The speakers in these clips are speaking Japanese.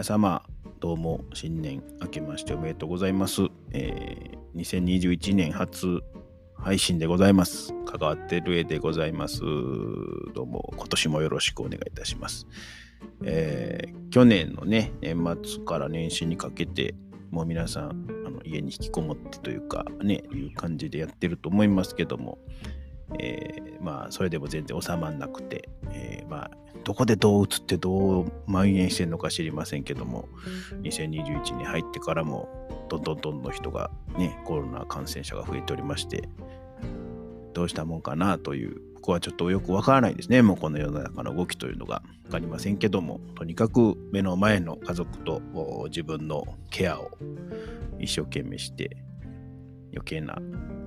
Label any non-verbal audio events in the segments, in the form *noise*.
皆様、どうも新年明けましておめでとうございます。えー、2021年初配信でございます。関わってる絵でございます。どうも今年もよろしくお願いいたします。えー、去年のね、年末から年始にかけて、もう皆さんあの家に引きこもってというかね、いう感じでやってると思いますけども、えー、まあそれでも全然収まんなくて、えー、まあどこでどう移ってどう蔓延してるのか知りませんけども2021年入ってからもどんどんどんどん人がねコロナ感染者が増えておりましてどうしたもんかなというここはちょっとよくわからないですね。もうこの世の中の動きというのが分かりませんけどもとにかく目の前の家族と自分のケアを一生懸命して余計な、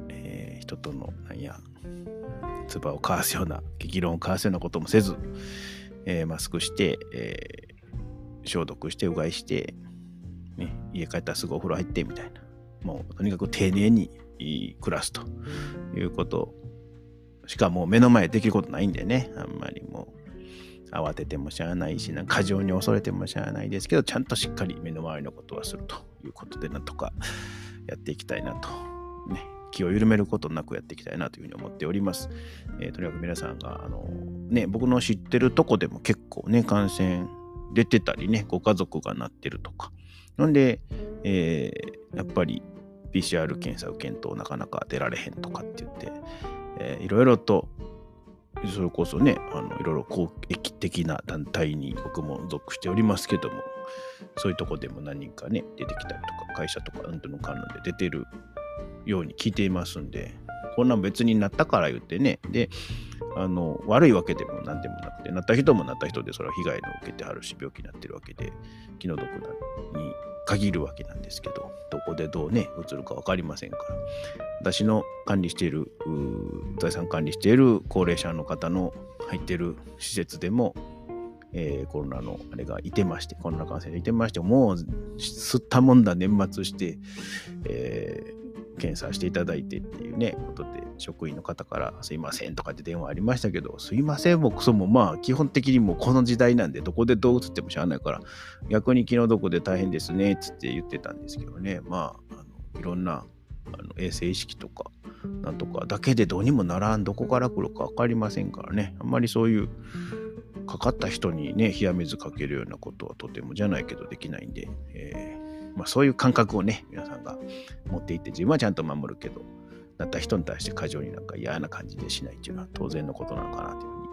えー、人とのなんや唾を交わすような、激論を交わすようなこともせず、えー、マスクして、えー、消毒して、うがいして、ね、家帰ったらすぐお風呂入ってみたいな。もうとにかく丁寧に暮らすということ。しかもう目の前できることないんでね、あんまりもう慌ててもしゃあないし、なんか過剰に恐れてもしゃあないですけど、ちゃんとしっかり目の周りのことはするということで、なんとかやっていきたいなと、ね、気を緩めることなくやっていきたいなというふうに思っております。えー、とにかく皆さんが、あのね、僕の知ってるとこでも結構ね、感染出てたりね、ご家族がなってるとか。なんで、えー、やっぱり PCR 検査受けんとなかなか出られへんとかって言って、えー、いろいろとそれこそね、あのいろいろ公益的な団体に僕も属しておりますけども、そういうとこでも何人かね、出てきたりとか、会社とか、うんとの関連で出てるように聞いていますんで、こんな別になったから言ってね、で、あの悪いわけでも何でもなくて、なった人もなった人でそれは被害を受けてはるし、病気になってるわけで、気の毒なに限るわけなんですけど、どこでどうね、移るか分かりませんから、私の管理している、財産管理している高齢者の方の入っている施設でも、えー、コロナのあれがいてまして、コロナ感染がいてまして、もう吸ったもんだ年末して、えー検査していただいてっていうね、ことで、職員の方からすいませんとかって電話ありましたけど、すいませんもクソもまあ基本的にもうこの時代なんでどこでどう映ってもしゃあないから、逆に気の毒で大変ですねっつって言ってたんですけどね、まあ、あのいろんなあの衛生意識とか、なんとかだけでどうにもならん、どこから来るか分かりませんからね、あんまりそういうかかった人にね、冷や水かけるようなことはとてもじゃないけどできないんで、えーまあ、そういう感覚をね、皆さんが持っていって、自分はちゃんと守るけど、なった人に対して過剰になんか嫌な感じでしないっていうのは当然のことなのかなというふうに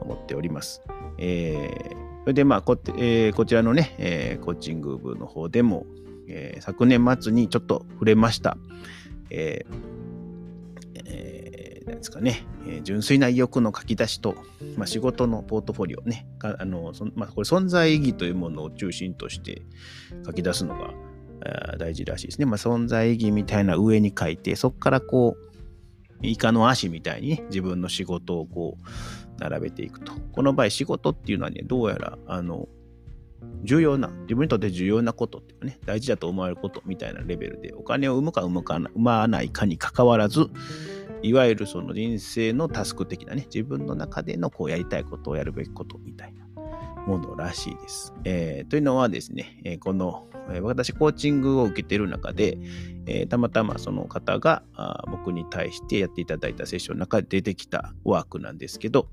思っております。えー、それでまあこ,、えー、こちらのね、えー、コーチング部の方でも、えー、昨年末にちょっと触れました。なんですかね、えー、純粋な意欲の書き出しと、まあ、仕事のポートフォリオね、あのまあ、これ存在意義というものを中心として書き出すのが大事らしいですね。まあ、存在意義みたいな上に書いて、そこからこう、イカの足みたいにね、自分の仕事をこう、並べていくと。この場合、仕事っていうのはね、どうやら、あの、重要な、自分にとって重要なことっていうかね、大事だと思われることみたいなレベルで、お金を生むか生むか生まないかにかかわらず、いわゆるその人生のタスク的なね、自分の中でのこうやりたいことをやるべきことみたいなものらしいです。えー、というのはですね、えー、この、え、私コーチングを受けている中で、えたまたまその方が僕に対してやっていただいたセッションの中で出てきたワークなんですけど、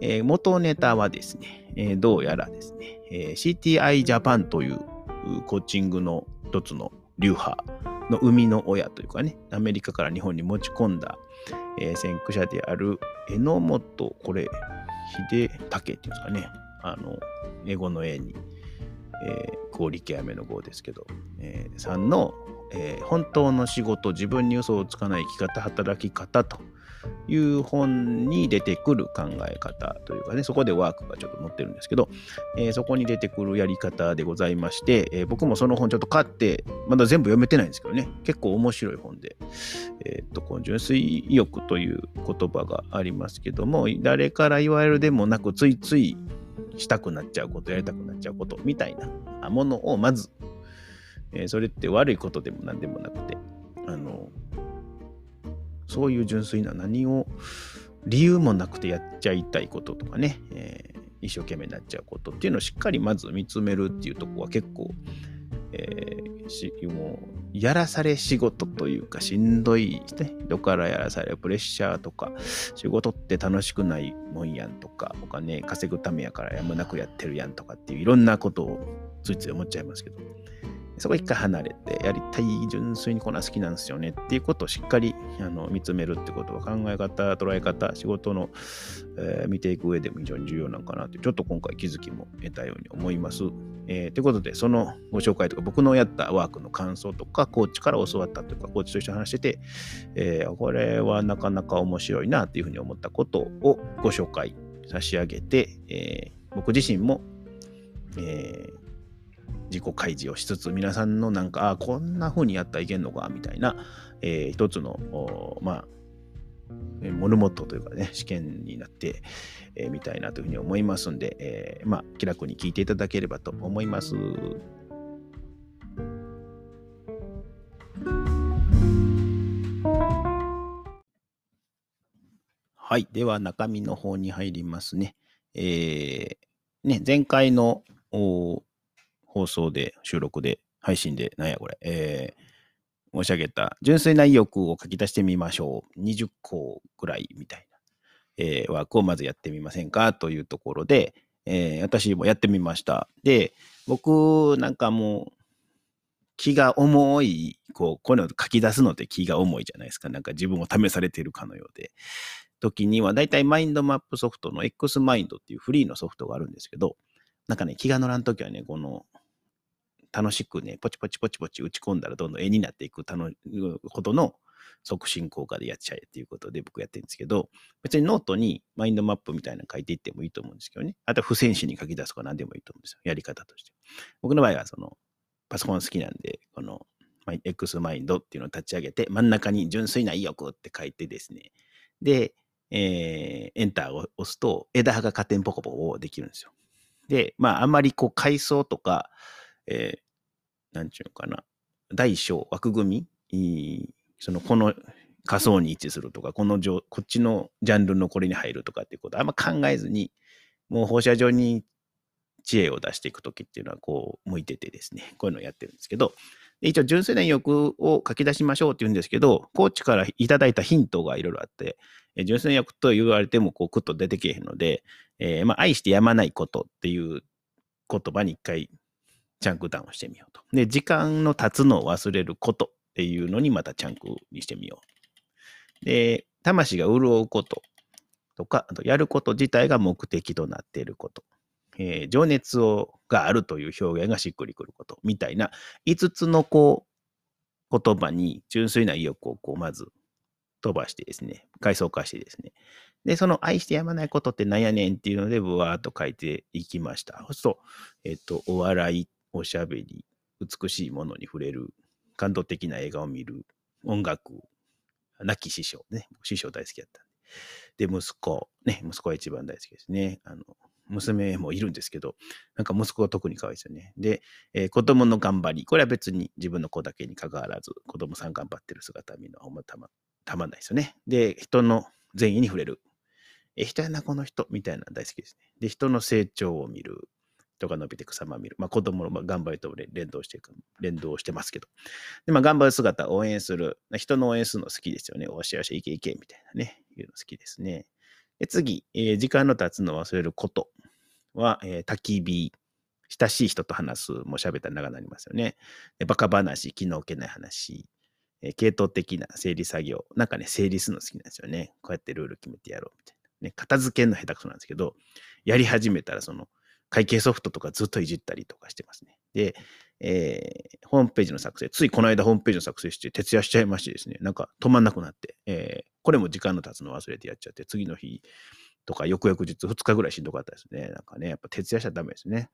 え元ネタはですね、えどうやらですね、え CTI ジャパンというコーチングの一つの流派の生みの親というかね、アメリカから日本に持ち込んだ、えー、先駆者である榎本、これ、秀武っていうんですかね、あの、英語の A に、えー、合理系雨の号ですけど、えー、さんの、えー、本当の仕事、自分に嘘をつかない生き方、働き方という本に出てくる考え方というかね、そこでワークがちょっと載ってるんですけど、えー、そこに出てくるやり方でございまして、えー、僕もその本ちょっと買って、まだ全部読めてないんですけどね、結構面白い本で、えー、っと、この純粋意欲という言葉がありますけども、誰から言われるでもなく、ついついしたくなっちゃうこと、やりたくなっちゃうことみたいなものをまず、えー、それって悪いことでも何でもなくて、そういう純粋な何を理由もなくてやっちゃいたいこととかね、えー、一生懸命になっちゃうことっていうのをしっかりまず見つめるっていうとこは結構、えー、しもうやらされ仕事というかしんどいね。どからやらされプレッシャーとか仕事って楽しくないもんやんとかお金稼ぐためやからやむなくやってるやんとかっていういろんなことをついつい思っちゃいますけど。そこ一回離れて、やりたい、純粋にこんな好きなんですよねっていうことをしっかりあの見つめるってことは考え方、捉え方、仕事の、えー、見ていく上でも非常に重要なのかなって、ちょっと今回気づきも得たように思います。えー、ということで、そのご紹介とか、僕のやったワークの感想とか、コーチから教わったというか、コーチと一緒に話してて、えー、これはなかなか面白いなっていうふうに思ったことをご紹介差し上げて、え、僕自身も、えー、自己開示をしつつ、皆さんのなんか、あこんな風にやったらいけんのか、みたいな、えー、一つの、まあ、モルモットというかね、試験になって、えー、みたいなというふうに思いますんで、えー、まあ、気楽に聞いていただければと思います。はい。では、中身の方に入りますね。えー、ね、前回のお放送で、収録で、配信で、なんやこれ、えー、申し上げた、純粋な意欲を書き出してみましょう。20個ぐらいみたいな、えー、ワークをまずやってみませんかというところで、えー、私もやってみました。で、僕なんかもう、気が重い、こう、こういうの書き出すのって気が重いじゃないですか。なんか自分を試されているかのようで。時には、だいたいマインドマップソフトの X マインドっていうフリーのソフトがあるんですけど、なんかね、気が乗らんときはね、この楽しくね、ポチポチポチポチ打ち込んだらどんどん絵になっていくことの促進効果でやっちゃえっていうことで僕やってるんですけど、別にノートにマインドマップみたいなの書いていってもいいと思うんですけどね。あとは付箋紙に書き出すとか何でもいいと思うんですよ。やり方として。僕の場合はそのパソコン好きなんで、この X マインドっていうのを立ち上げて、真ん中に純粋な意欲って書いてですね。で、えー、エンターを押すと枝葉が勝手にポコポコできるんですよ。で、まあ、あんまりこう階層とか、えー、なんちゅうのかな、大小枠組み、その、この仮想に位置するとか、このじょこっちのジャンルのこれに入るとかっていうことあんま考えずに、もう放射状に知恵を出していくときっていうのはこう向いててですね、こういうのをやってるんですけど、一応純粋な欲を書き出しましょうって言うんですけど、コーチからいただいたヒントがいろいろあって、純粋な欲と言われてもこうクッと出てけへんので、えー、まあ愛してやまないことっていう言葉に一回チャンクダウンしてみようと。で、時間の経つのを忘れることっていうのにまたチャンクにしてみよう。で、魂が潤うこととか、あとやること自体が目的となっていること。えー、情熱をがあるという表現がしっくりくることみたいな5つのこう言葉に純粋な意欲をこうまず飛ばしてですね、階層化してですね。で、その愛してやまないことって何やねんっていうので、ぶわーっと書いていきました。そうすると、えっ、ー、と、お笑い、おしゃべり、美しいものに触れる、感動的な映画を見る、音楽、亡き師匠ね、師匠大好きだったんで。で、息子、ね、息子は一番大好きですね。あの、娘もいるんですけど、なんか息子が特に可愛いですよね。で、えー、子供の頑張り、これは別に自分の子だけに関わらず、子供さん頑張ってる姿見るのはまたまたまんないですよね。で、人の善意に触れる。え、人やな、この人、みたいなの大好きですね。で、人の成長を見る。人が伸びていく様を見る。まあ、子供の頑張りと連動していく、連動してますけど。で、まあ、頑張る姿を応援する。人の応援するの好きですよね。おしよし、いけいけ、みたいなね。いうの好きですね。で次、えー、時間の経つのを忘れることは、えー、焚き火。親しい人と話す。もう喋ったら長くなりますよね。でバカ話、気の置けない話。えー、系統的な整理作業。なんかね、整理するの好きなんですよね。こうやってルール決めてやろうみたいな。ね、片付けるの下手くそなんですけど、やり始めたらその会計ソフトとかずっといじったりとかしてますね。で、えー、ホームページの作成、ついこの間ホームページの作成して徹夜しちゃいましてですね、なんか止まんなくなって、えー、これも時間の経つの忘れてやっちゃって、次の日とか翌々日、2日ぐらいしんどかったですね。なんかね、やっぱ徹夜しちゃダメですね。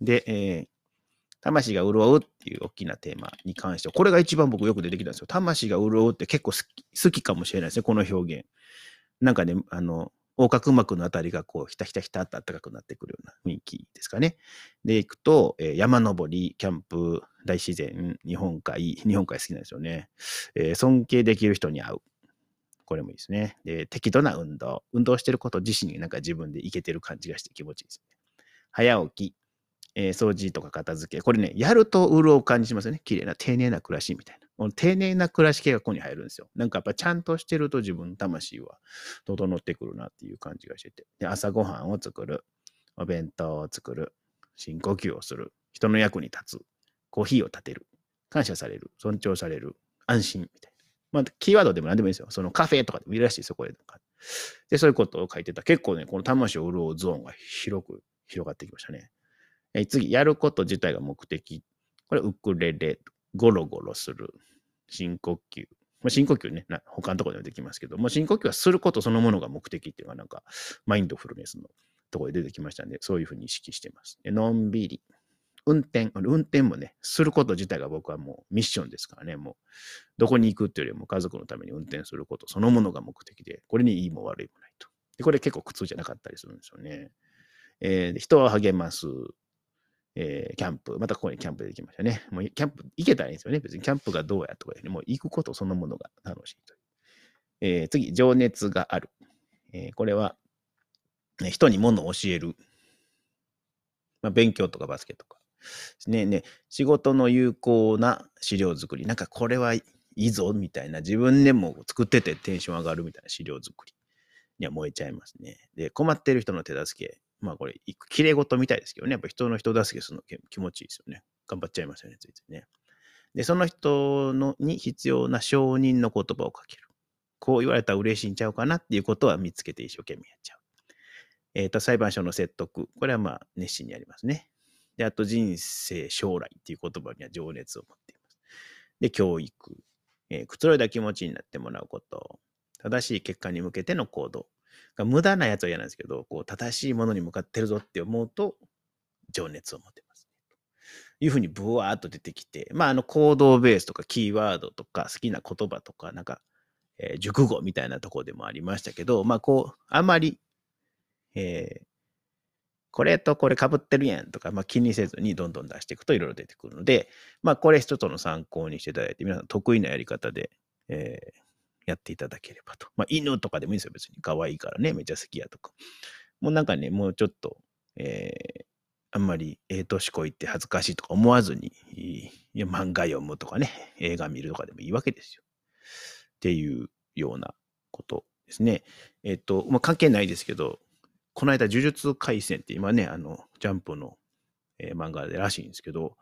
で、えー、魂が潤うっていう大きなテーマに関して、これが一番僕よく出てきたんですよ。魂が潤うって結構好き好きかもしれないですね、この表現。なんかね、あの、横隔膜のあたりがこう、ひたひたひたって暖かくなってくるような雰囲気ですかね。で、行くと、えー、山登り、キャンプ、大自然、日本海、日本海好きなんですよね。えー、尊敬できる人に会う。これもいいですね。で、適度な運動。運動してること自身になんか自分でいけてる感じがして気持ちいいですね。早起き、えー、掃除とか片付け。これね、やると潤う感じしますよね。綺麗な、丁寧な暮らしみたいな。丁寧な暮らし系がここに入るんですよ。なんかやっぱちゃんとしてると自分の魂は整ってくるなっていう感じがしてて。で、朝ごはんを作る。お弁当を作る。深呼吸をする。人の役に立つ。コーヒーを立てる。感謝される。尊重される。安心みたいな。まあ、キーワードでも何でもいいですよ。そのカフェとかでもいいらしいですよ、これ。で、そういうことを書いてた。結構ね、この魂を潤うゾーンが広く広がってきましたね。え次、やること自体が目的。これ、ウクレレ、ゴロゴロする、深呼吸。まあ、深呼吸ね、他のところでもできますけど、も深呼吸はすることそのものが目的っていうのがなんか、マインドフルネスのところで出てきましたんで、そういうふうに意識してます。でのんびり。運転、運転もね、すること自体が僕はもうミッションですからね、もう、どこに行くっていうよりも家族のために運転することそのものが目的で、これにいいも悪いもないと。で、これ結構苦痛じゃなかったりするんですよね。えー、人を励ます。えー、キャンプ。またここにキャンプできましたね。もうキャンプ行けたらいいんですよね。別にキャンプがどうやとかよりも行くことそのものが楽しいという。えー、次、情熱がある。えー、これは、ね、人に物を教える。まあ、勉強とかバスケとか。ねね、仕事の有効な資料作り。なんかこれはいいぞみたいな。自分でも作っててテンション上がるみたいな資料作りには燃えちゃいますね。で、困ってる人の手助け。まあこれ、きれい事みたいですけどね、やっぱ人の人助けするの気持ちいいですよね。頑張っちゃいますよね、ついついね。で、その人のに必要な承認の言葉をかける。こう言われたら嬉しいんちゃうかなっていうことは見つけて一生懸命やっちゃう。えっ、ー、と、裁判所の説得。これはまあ熱心にやりますね。で、あと人生、将来っていう言葉には情熱を持っています。で、教育。えー、くつろいだ気持ちになってもらうこと。正しい結果に向けての行動。無駄なやつは嫌なんですけど、こう正しいものに向かってるぞって思うと、情熱を持てますね。というふうにブワーっと出てきて、まあ、あの行動ベースとかキーワードとか好きな言葉とか、なんか、えー、熟語みたいなとこでもありましたけど、まあ、こう、あまり、えー、これとこれ被ってるやんとか、まあ、気にせずにどんどん出していくといろいろ出てくるので、まあ、これ一つの参考にしていただいて、皆さん得意なやり方で、えー、やっていただければと。まあ、犬とかでもいいんですよ、別に。可愛いからね、めちゃ好きやとか。もうなんかね、もうちょっと、えー、あんまりええ年こいって恥ずかしいとか思わずに、いや漫画読むとかね、映画見るとかでもいいわけですよ。っていうようなことですね。えっ、ー、と、まあ、関係ないですけど、この間、呪術廻戦って今ね、あの、ジャンプの、えー、漫画でらしいんですけど、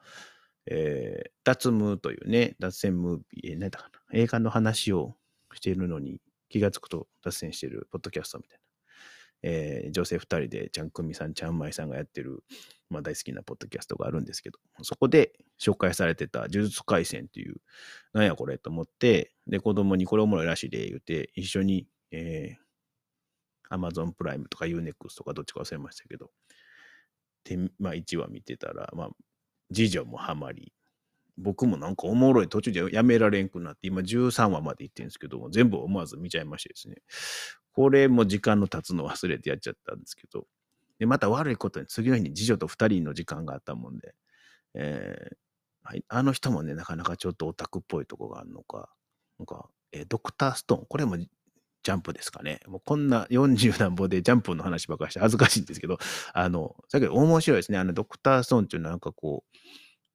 えー、脱ムというね、脱線ムービー、えー、何だかな、映画の話をしているのに気がつくと脱線しているポッドキャストみたいな。えー、女性2人でちゃんくみさん、ちゃんまいさんがやってる、まあ、大好きなポッドキャストがあるんですけど、そこで紹介されてた呪術廻戦っていう、なんやこれと思って、で、子供にこれおもろいらしいで言うて、一緒に、えー、Amazon プライムとか Unext とかどっちか忘れましたけど、で、まあ1話見てたら、まあ、次女もハマり、僕もなんかおもろい途中でやめられんくなって、今13話まで行ってるんですけども、全部思わず見ちゃいましてですね。これも時間の経つの忘れてやっちゃったんですけど、で、また悪いことに次の日に次女と2人の時間があったもんで、えー、はい、あの人もね、なかなかちょっとオタクっぽいとこがあるのか、なんか、えー、ドクターストーン、これもジャンプですかね。もうこんな40何歩でジャンプの話ばっかりして恥ずかしいんですけど、あの、だけど面白いですね。あの、ドクターストーンっていうのはなんかこう、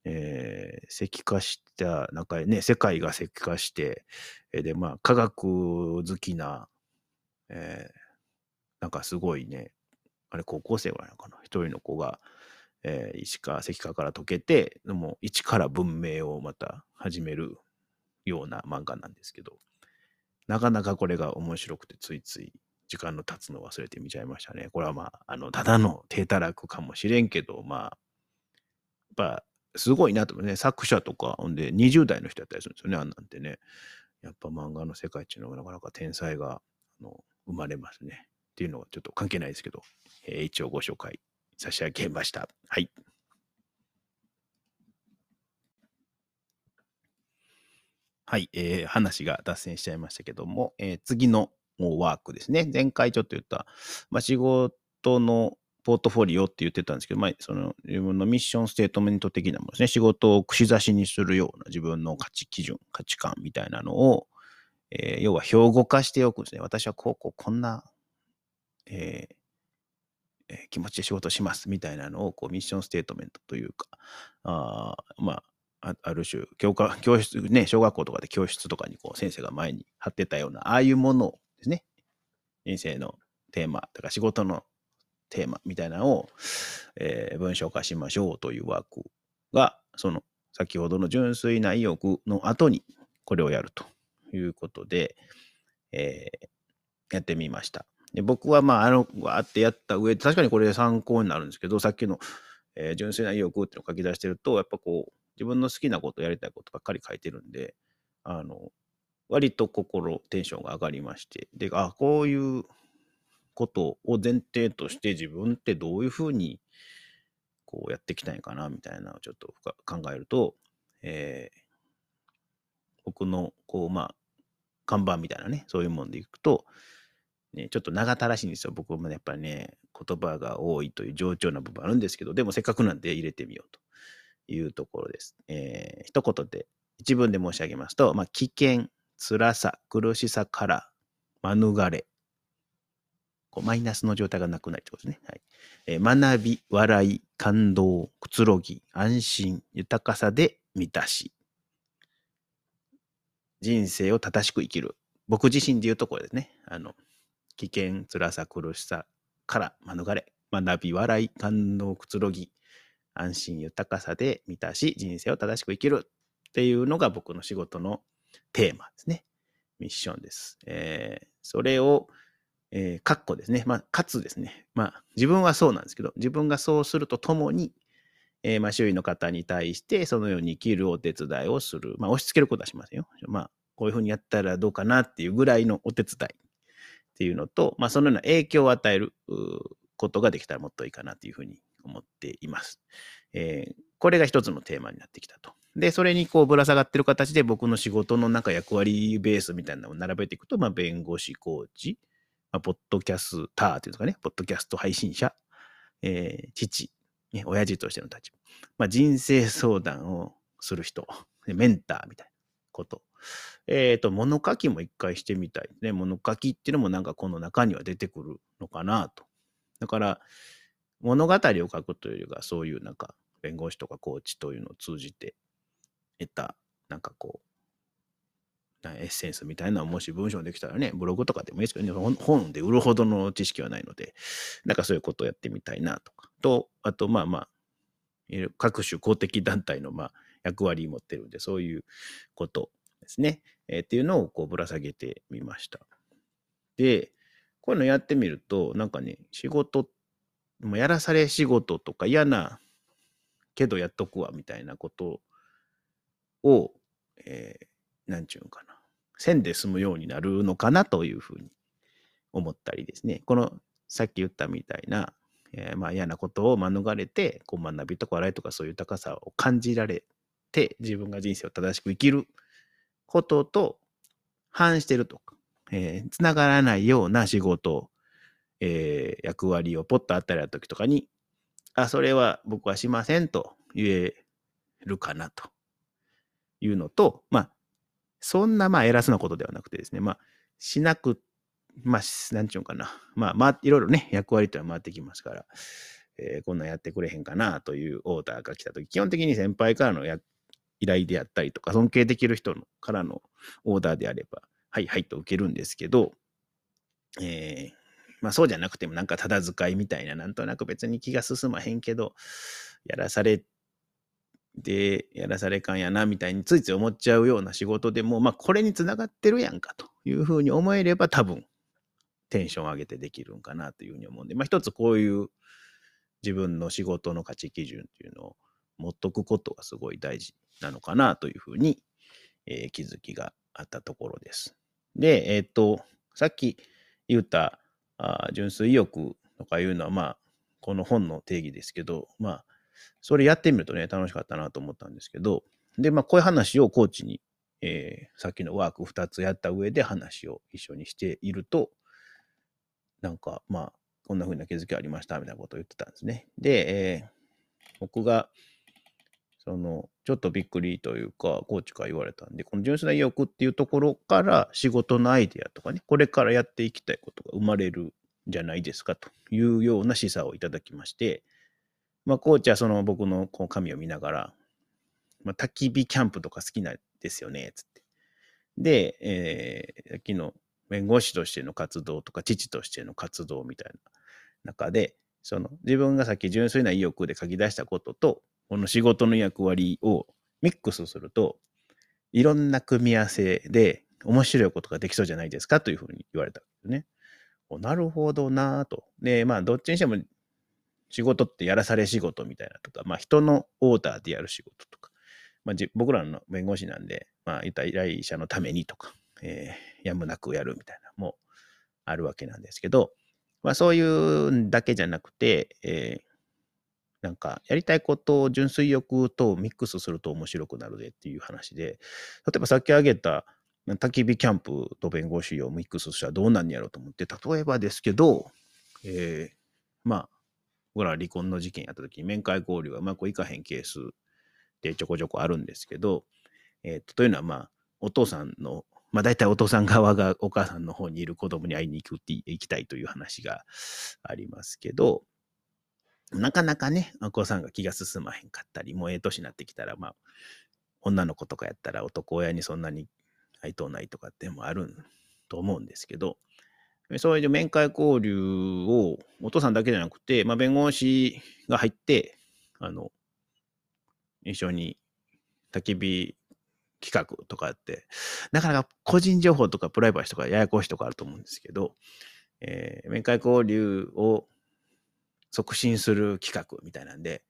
えー、石化した、なんかね、世界が石化して、で、まあ、科学好きな、えー、なんかすごいね、あれ、高校生ぐらいなのかな、一人の子が、えー、石化、石化から溶けて、でも、一から文明をまた始めるような漫画なんですけど、なかなかこれが面白くて、ついつい時間の経つのを忘れて見ちゃいましたね。これはまあ、あの、ただの低たらくかもしれんけど、まあ、やっぱすごいなと思うね。作者とか、ほんで20代の人やったりするんですよね、あんなんてね。やっぱ漫画の世界っていうのがなかなか天才があの生まれますね。っていうのはちょっと関係ないですけど、えー、一応ご紹介差し上げました。はい。はい、えー、話が脱線しちゃいましたけども、えー、次のワークですね。前回ちょっと言った、まあ、仕事のポートフォリオって言ってたんですけど、まあ、その自分のミッションステートメント的なものですね。仕事を串刺しにするような自分の価値基準、価値観みたいなのを、えー要は標語化しておくんですね。私はこうこうこんな、えーえー気持ちで仕事しますみたいなのをこうミッションステートメントというか、あまあ、ある種教科、教室、ね、小学校とかで教室とかにこう先生が前に貼ってたような、ああいうものをですね、人生のテーマ、だか仕事のテーマみたいなのを、えー文章化しましょうというワークが、その先ほどの純粋な意欲の後にこれをやるということで、えーやってみました。で僕はまあ、あの、わーってやった上で、確かにこれで参考になるんですけど、さっきの、えー純粋な意欲っていうのを書き出してると、やっぱこう、自分の好きなこと、やりたいことばっかり書いてるんで、あの、割と心、テンションが上がりまして、で、あ、こういうことを前提として自分ってどういうふうにこうやっていきたいかなみたいなのをちょっと考えると、えー僕のこうまあ看板みたいなねそういうもんでいくと、ね、ちょっと長たらしいんですよ僕もねやっぱりね言葉が多いという冗長な部分あるんですけどでもせっかくなんで入れてみようというところです。えー一言で一文で申し上げますと、まあ、危険辛さ苦しさから免れこうマイナスの状態がなくなるってことですね。はいえー学び、笑い、感動、くつろぎ、安心、豊かさで満たし。人生を正しく生きる。僕自身で言うところですね。あの、危険、辛さ、苦しさから免れ。学び、笑い、感動、くつろぎ、安心、豊かさで満たし、人生を正しく生きるっていうのが僕の仕事のテーマですね。ミッションです。えーそれを、えー、かっこですね。まあ、かつですね。まあ、自分はそうなんですけど、自分がそうするとともに、えーまあ、周囲の方に対して、そのように生きるお手伝いをする。まあ、押し付けることはしませんよ。まあ、こういうふうにやったらどうかなっていうぐらいのお手伝いっていうのと、まあ、そのような影響を与えることができたらもっといいかなというふうに思っています。えーこれが一つのテーマになってきたと。で、それにこうぶら下がってる形で僕の仕事のなんか役割ベースみたいなのを並べていくと、まあ、弁護士、コーチ、まあ、ポッドキャスターっていうんですかね、ポッドキャスト配信者、えー父、ね、親父としての立場、まあ、人生相談をする人、メンターみたいなこと。えっ、と、物書きも一回してみたいね。物書きっていうのもなんかこの中には出てくるのかなと。だから、物語を書くというよりは、そういうなんか、弁護士とかコーチというのを通じて得た、なんかこう、エッセンスみたいなもし文章できたらね、ブログとかでもいいですけどね、本で売るほどの知識はないので、なんかそういうことをやってみたいなとか。と、あと、まあまあ、各種公的団体のまあ役割を持ってるんで、そういうことですね。えーっていうのをこうぶら下げてみました。で、こういうのやってみると、なんかね、仕事、もうやらされ仕事とか嫌なけどやっとくわみたいなことを、えーなんちゅうんかな、せんで済むようになるのかなというふうに思ったりですね。このさっき言ったみたいな、えーまあ嫌なことを免れて、こう学びとか笑いとかそういう高さを感じられて、自分が人生を正しく生きることと反してるとか、えー、つながらないような仕事、えー役割をポッとあったりた時とかに、あ、それは僕はしませんと言えるかなというのと、まあ、そんなまあ偉そうなことではなくてですね、まあ、しなく、まあ、なんちゅうんかな、まあ、まあ、いろいろね、役割というのは回ってきますから、えーこんなんやってくれへんかなというオーダーが来たとき、基本的に先輩からのや依頼であったりとか、尊敬できる人のからのオーダーであれば、はいはいと受けるんですけど、えーまあそうじゃなくてもなんかただ使いみたいな、なんとなく別に気が進まへんけど、やらされで、やらされ感やなみたいについつい思っちゃうような仕事でも、まあこれにつながってるやんかというふうに思えれば多分テンション上げてできるんかなというふうに思うんで、まあ一つこういう自分の仕事の価値基準っていうのを持っとくことがすごい大事なのかなというふうに、えー気づきがあったところです。で、えっ、と、さっき言ったあ純粋意欲とかいうのは、まあ、この本の定義ですけど、まあ、それやってみるとね、楽しかったなと思ったんですけど、で、まあ、こういう話をコーチに、えーさっきのワーク2つやった上で話を一緒にしていると、なんか、まあ、こんな風な気づきありましたみたいなことを言ってたんですね。で、えー僕がその、ちょっとびっくりというか、コーチから言われたんで、この純粋な意欲っていうところから仕事のアイデアとかね、これからやっていきたいことが生まれるんじゃないですかというような示唆をいただきまして、まあ、コーチはその僕のこう紙を見ながら、まあ、焚き火キャンプとか好きなんですよね、つって。で、えー、昨日、弁護士としての活動とか、父としての活動みたいな中で、その自分がさっき純粋な意欲で書き出したことと、この仕事の役割をミックスすると、いろんな組み合わせで面白いことができそうじゃないですかというふうに言われたんですね。なるほどなぁと。で、まあ、どっちにしても仕事ってやらされ仕事みたいなとか、まあ、人のオーダーでやる仕事とか、まあ、僕らの弁護士なんで、まあ、依頼者のためにとか、えー、やむなくやるみたいなもあるわけなんですけど、まあ、そういうだけじゃなくて、えー、なんか、やりたいことを純粋欲とミックスすると面白くなるでっていう話で、例えばさっき挙げた焚き火キャンプと弁護士をミックスしたらどうなんやろうと思って、例えばですけど、えー、まあ、僕らは離婚の事件やった時に面会交流がうまくいかへんケースでちょこちょこあるんですけど、えー、というのはまあ、お父さんの、まあ大体お父さん側がお母さんの方にいる子供に会いに行くって行きたいという話がありますけど、なかなかね、お子さんが気が進まへんかったり、もうええ年になってきたら、まあ、女の子とかやったら男親にそんなに愛とないとかってもあると思うんですけど、そういう面会交流をお父さんだけじゃなくて、まあ、弁護士が入って、あの、一緒に焚き火企画とかって、なかなか個人情報とかプライバシーとかややこしいとかあると思うんですけど、えー、面会交流を促進する企画みたいなんで、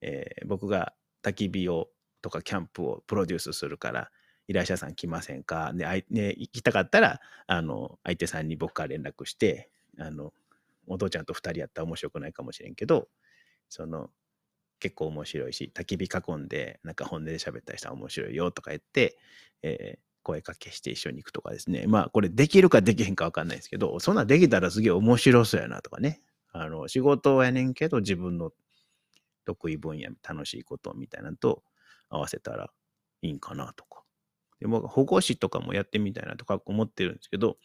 えー、僕が焚き火をとかキャンプをプロデュースするから、依頼者さん来ませんか？で、ね、行きたかったら、あの、相手さんに僕から連絡して、あの、お父ちゃんと二人やったら面白くないかもしれんけど、その、結構面白いし、焚き火囲んで、なんか本音で喋ったりしたら面白いよとか言って、えー、声かけして一緒に行くとかですね。まあ、これできるかできへんかわかんないですけど、そんなできたらすげえ面白そうやなとかね。あの、仕事やねんけど、自分の得意分野、楽しいことみたいなのと合わせたらいいんかなと。でも、保護士とかもやってみたいなとか思ってるんですけど、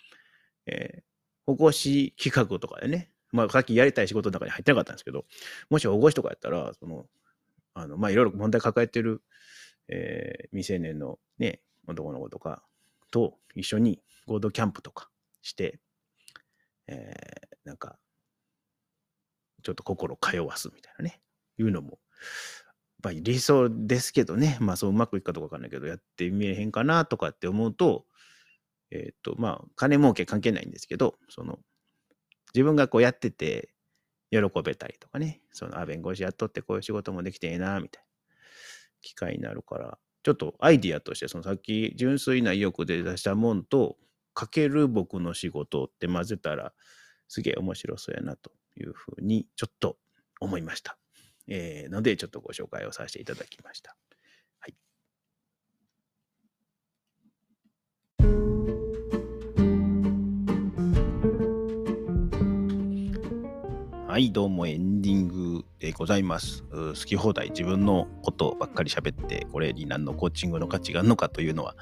えー、保護士企画とかでね、まあ、さっきやりたい仕事の中に入ってなかったんですけど、もし保護士とかやったら、その、あの、まあ、いろいろ問題抱えてる、えー、未成年のね、男の子とかと一緒に合同キャンプとかして、えー、なんか、ちょっと心を通わすみたいなね、いうのも、ぱり理想ですけどね、まあそううまくいくかどうかわかんないけど、やってみえへんかなとかって思うと、えっ、と、まあ、金儲け関係ないんですけど、その、自分がこうやってて、喜べたりとかね、その、あ、弁護士やっとってこういう仕事もできてええな、みたいな。機会になるから、ちょっとアイディアとして、そのさっき純粋な意欲で出したもんと、かける僕の仕事って混ぜたら、すげえ面白そうやなというふうに、ちょっと思いました。えー、ので、ちょっとご紹介をさせていただきました。はい。はい、どうもエンディングでございます。好き放題自分のことばっかり喋って、これに何のコーチングの価値があるのかというのは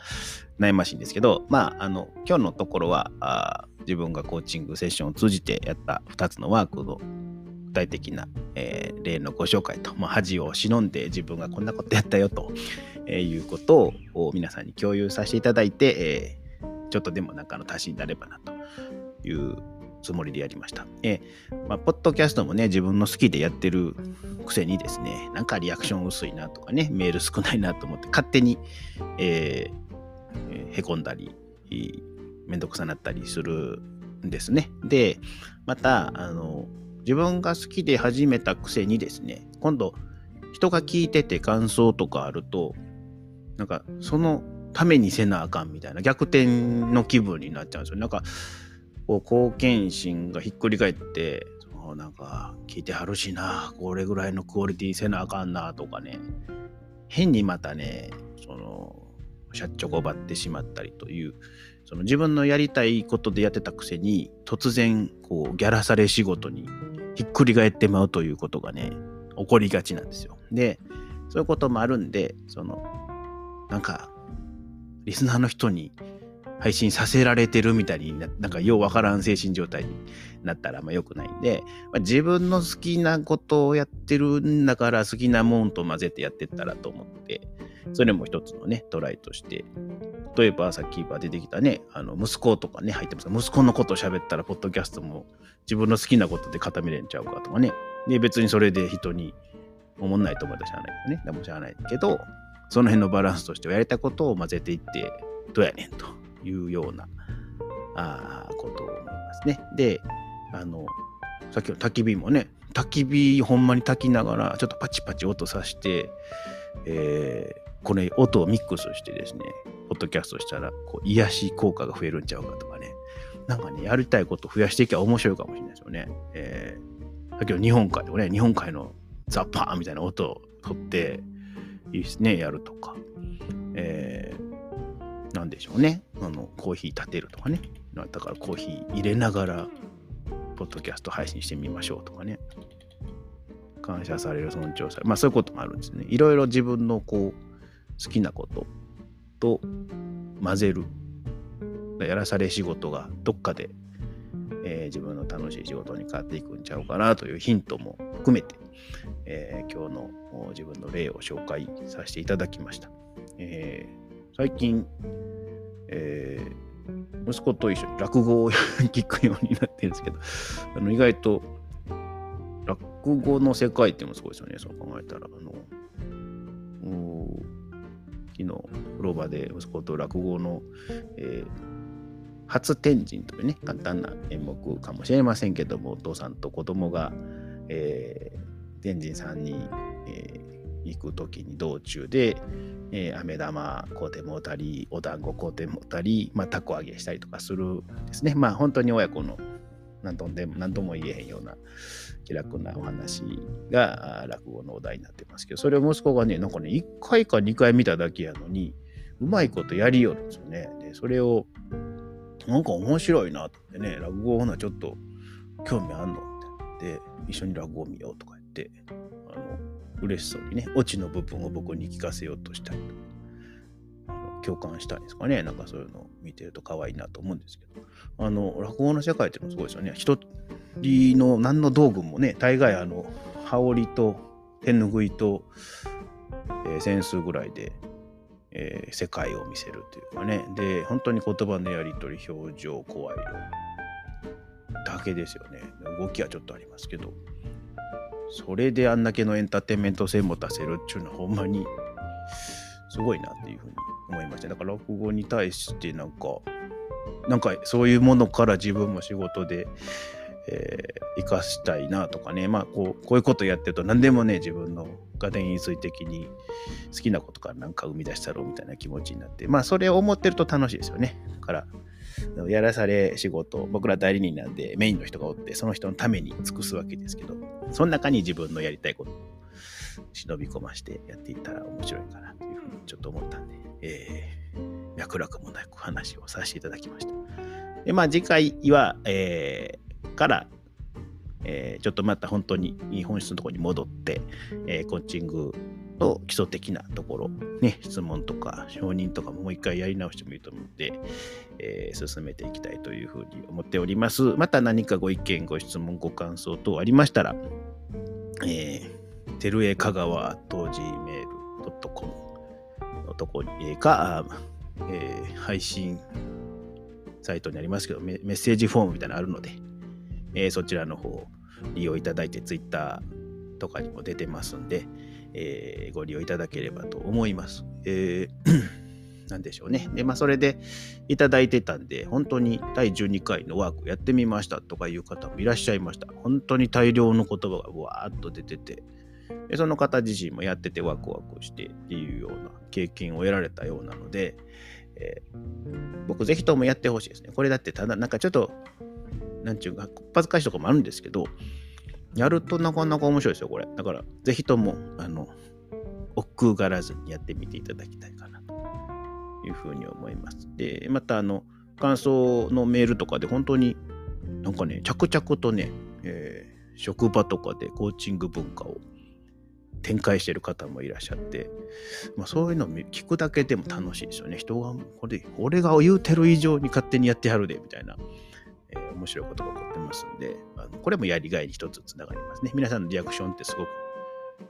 悩ましいんですけど、まあ、あの、今日のところは、あ自分がコーチングセッションを通じてやった2つのワークの体的な、えー、例のご紹介と、まあ、恥を忍んで自分がこんなことやったよと、えー、いうことを皆さんに共有させていただいて、えー、ちょっとでもなんかの足しになればなというつもりでやりました。えー、まあ、ポッドキャストもね、自分の好きでやってるくせにですね、なんかリアクション薄いなとかね、メール少ないなと思って、勝手に、えー、へこんだり、めんどくさなったりするんですね。で、また、あの、自分が好きで始めたくせにですね、今度、人が聞いてて感想とかあると、なんか、そのためにせなあかんみたいな逆転の気分になっちゃうんですよ。なんか、こう貢献心がひっくり返って、なんか、聞いてはるしな、これぐらいのクオリティせなあかんなとかね、変にまたね、その、しゃっちょこばってしまったりという、その自分のやりたいことでやってたくせに、突然、こう、ギャラされ仕事にひっくり返ってまうということがね、起こりがちなんですよ。で、そういうこともあるんで、その、なんか、リスナーの人に配信させられてるみたいにな、なんかようわからん精神状態になったらまあ良くないんで、まあ、自分の好きなことをやってるんだから好きなもんと混ぜてやってったらと思って、それも一つのね、トライとして、例えばさっき出てきたね、あの息子とかね、入ってます息子のことを喋ったら、ポッドキャストも自分の好きなことで固めれんちゃうかとかね。で、別にそれで人に思んないと思ったらしゃあないけどね。でもしゃあないけど、その辺のバランスとしてはやりたいことを混ぜていって、どうやねんというようなあことを思いますね。で、あの、さっきの焚き火もね、焚き火ほんまに焚きながら、ちょっとパチパチ音さして、えー、これ音をミックスしてですね、ポッドキャストしたら、こう癒し効果が増えるんちゃうかとかね、なんかね、やりたいこと増やしていけば面白いかもしれないですよね。えー、さっきの日本海でもね、日本海のザッパーンみたいな音を取って、いいですね、やるとか。えー、なんでしょうね。あの、コーヒー立てるとかね。だからコーヒー入れながら、ポッドキャスト配信してみましょうとかね。感謝される、尊重される。まあそういうこともあるんですね。いろいろ自分のこう、好きなことと混ぜる。やらされ仕事がどっかで、えー、自分の楽しい仕事に変わっていくんちゃうかなというヒントも含めて、えー、今日の自分の例を紹介させていただきました。えー、最近、え息子と一緒に落語を聞くようになってるんですけど、あの意外と落語の世界ってもすごいですよね、そう考えたら。あの昨日、風呂場で息子と落語の、えー、初天神というね、簡単な演目かもしれませんけども、お父さんと子供が、えー、天神さんに、えー、行く時に道中で、えー、飴玉買うてもうたり、お団子買うてもうたり、まあ、たこ揚げしたりとかするですね。まあ本当に親子の何とでも何とも言えへんような気楽なお話が落語のお題になってますけど、それを息子がね、なんかね、1回か2回見ただけやのに、うまいことやりよるんですよね。で、それを、なんか面白いなってね、落語ほなちょっと興味あんのって言って、一緒に落語見ようとか言って、あの、嬉しそうにね、オチの部分を僕に聞かせようとしたりとか。共感したいんですかね。なんかそういうのを見てると可愛いなと思うんですけど。あの、落語の世界っていうのもすごいですよね。一人の何の道具もね、大概あの、羽織と手ぬぐいと、えー、扇子ぐらいで、えー、世界を見せるというかね。で、本当に言葉のやり取り、表情、声色だけですよね。動きはちょっとありますけど。それであんだけのエンターテインメント性持たせるっていうのはほんまにすごいなっていうふうに思いました。だから落語に対してなんか、なんかそういうものから自分も仕事で、えー、生かしたいなとかね、まあこう、こういうことやってると何でもね、自分のが伝意的に好きなことからなんか生み出したろうみたいな気持ちになって、まあそれを思ってると楽しいですよね。だから、やらされ仕事、僕ら代理人なんでメインの人がおって、その人のために尽くすわけですけど、その中に自分のやりたいこと忍び込ましてやっていったら面白いかなというふうにちょっと思ったんで、えー、脈絡もなくお話をさせていただきました。で、まあ次回は、えー、から、えー、ちょっとまた本当に本質のところに戻って、えー、コーチングの基礎的なところ、ね、質問とか承認とかももう一回やり直してもいいと思うので、えー、進めていきたいというふうに思っております。また何かご意見、ご質問、ご感想等ありましたら、えー、てるえかがわと gmail.com のとこにか、えー、配信サイトにありますけどメ、ッセージフォームみたいなのあるので、えー、そちらの方を利用いただいて、Twitter とかにも出てますんで、えー、ご利用いただければと思います。えー *coughs* なんでしょうね。で、まあ、それでいただいてたんで、本当に第12回のワークやってみましたとかいう方もいらっしゃいました。本当に大量の言葉がわーっと出てて、その方自身もやっててワクワクしてっていうような経験を得られたようなので、えー、僕ぜひともやってほしいですね。これだってただなんかちょっと、なんちゅうか、恥ずかしいとこもあるんですけど、やるとなかなか面白いですよ、これ。だから、ぜひとも、あの、億劫がらずにやってみていただきたいかなというふうに思います。で、また、あの、感想のメールとかで本当になんかね、着々とね、えー、職場とかでコーチング文化を展開してる方もいらっしゃって、まあ、そういうのを聞くだけでも楽しいですよね。人が、これ、俺が言うてる以上に勝手にやってやるで、みたいな、えー、面白いことが起こってますんで、あのこれもやりがいに一つつながりますね。皆さんのリアクションってすごく、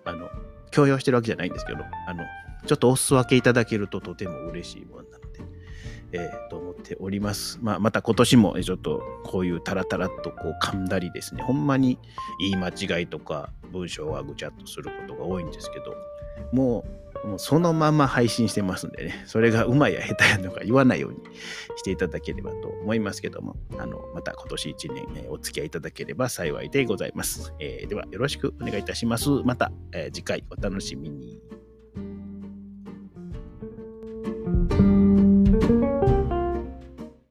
あの、強要してるわけじゃないんですけど、あの、ちょっとお裾分けいただけるととても嬉しいものなので、えー、と思っております。まあ、また今年もちょっとこういうタラタラとこう噛んだりですね、ほんまに言い間違いとか文章はぐちゃっとすることが多いんですけど、もうもうそのまま配信してますんでね、それがうまいや下手やとか言わないようにしていただければと思いますけども、あのまた今年1年、ね、お付き合いいただければ幸いでございます。えー、ではよろしくお願いいたします。また、えー、次回お楽しみに。